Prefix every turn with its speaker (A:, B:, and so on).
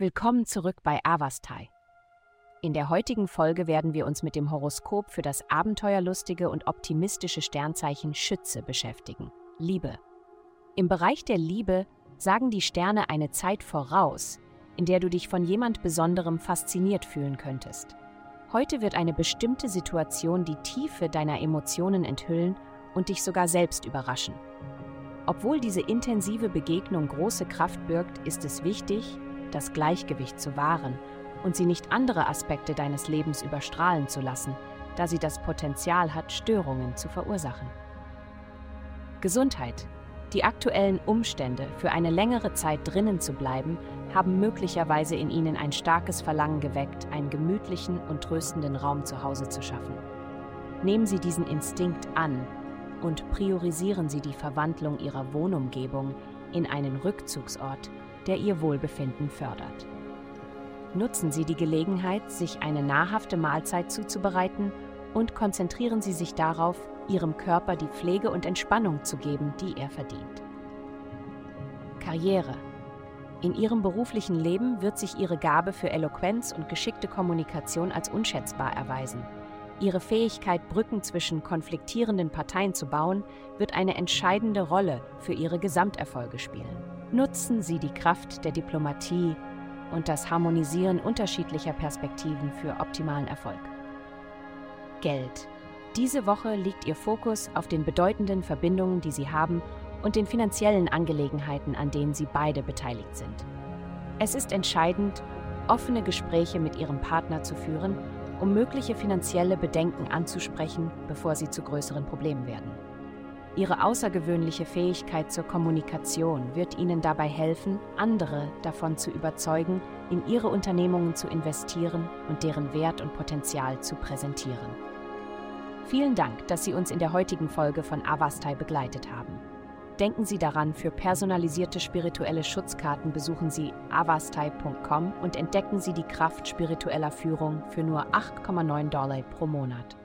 A: Willkommen zurück bei Avastai. In der heutigen Folge werden wir uns mit dem Horoskop für das abenteuerlustige und optimistische Sternzeichen Schütze beschäftigen. Liebe. Im Bereich der Liebe sagen die Sterne eine Zeit voraus, in der du dich von jemand Besonderem fasziniert fühlen könntest. Heute wird eine bestimmte Situation die Tiefe deiner Emotionen enthüllen und dich sogar selbst überraschen. Obwohl diese intensive Begegnung große Kraft birgt, ist es wichtig, das Gleichgewicht zu wahren und sie nicht andere Aspekte deines Lebens überstrahlen zu lassen, da sie das Potenzial hat, Störungen zu verursachen. Gesundheit. Die aktuellen Umstände, für eine längere Zeit drinnen zu bleiben, haben möglicherweise in ihnen ein starkes Verlangen geweckt, einen gemütlichen und tröstenden Raum zu Hause zu schaffen. Nehmen Sie diesen Instinkt an und priorisieren Sie die Verwandlung Ihrer Wohnumgebung in einen Rückzugsort, der Ihr Wohlbefinden fördert. Nutzen Sie die Gelegenheit, sich eine nahrhafte Mahlzeit zuzubereiten und konzentrieren Sie sich darauf, Ihrem Körper die Pflege und Entspannung zu geben, die er verdient. Karriere. In Ihrem beruflichen Leben wird sich Ihre Gabe für Eloquenz und geschickte Kommunikation als unschätzbar erweisen. Ihre Fähigkeit, Brücken zwischen konfliktierenden Parteien zu bauen, wird eine entscheidende Rolle für Ihre Gesamterfolge spielen. Nutzen Sie die Kraft der Diplomatie und das Harmonisieren unterschiedlicher Perspektiven für optimalen Erfolg. Geld. Diese Woche liegt Ihr Fokus auf den bedeutenden Verbindungen, die Sie haben und den finanziellen Angelegenheiten, an denen Sie beide beteiligt sind. Es ist entscheidend, offene Gespräche mit Ihrem Partner zu führen, um mögliche finanzielle Bedenken anzusprechen, bevor sie zu größeren Problemen werden. Ihre außergewöhnliche Fähigkeit zur Kommunikation wird Ihnen dabei helfen, andere davon zu überzeugen, in Ihre Unternehmungen zu investieren und deren Wert und Potenzial zu präsentieren. Vielen Dank, dass Sie uns in der heutigen Folge von Avastai begleitet haben. Denken Sie daran, für personalisierte spirituelle Schutzkarten besuchen Sie avastai.com und entdecken Sie die Kraft spiritueller Führung für nur 8,9 Dollar pro Monat.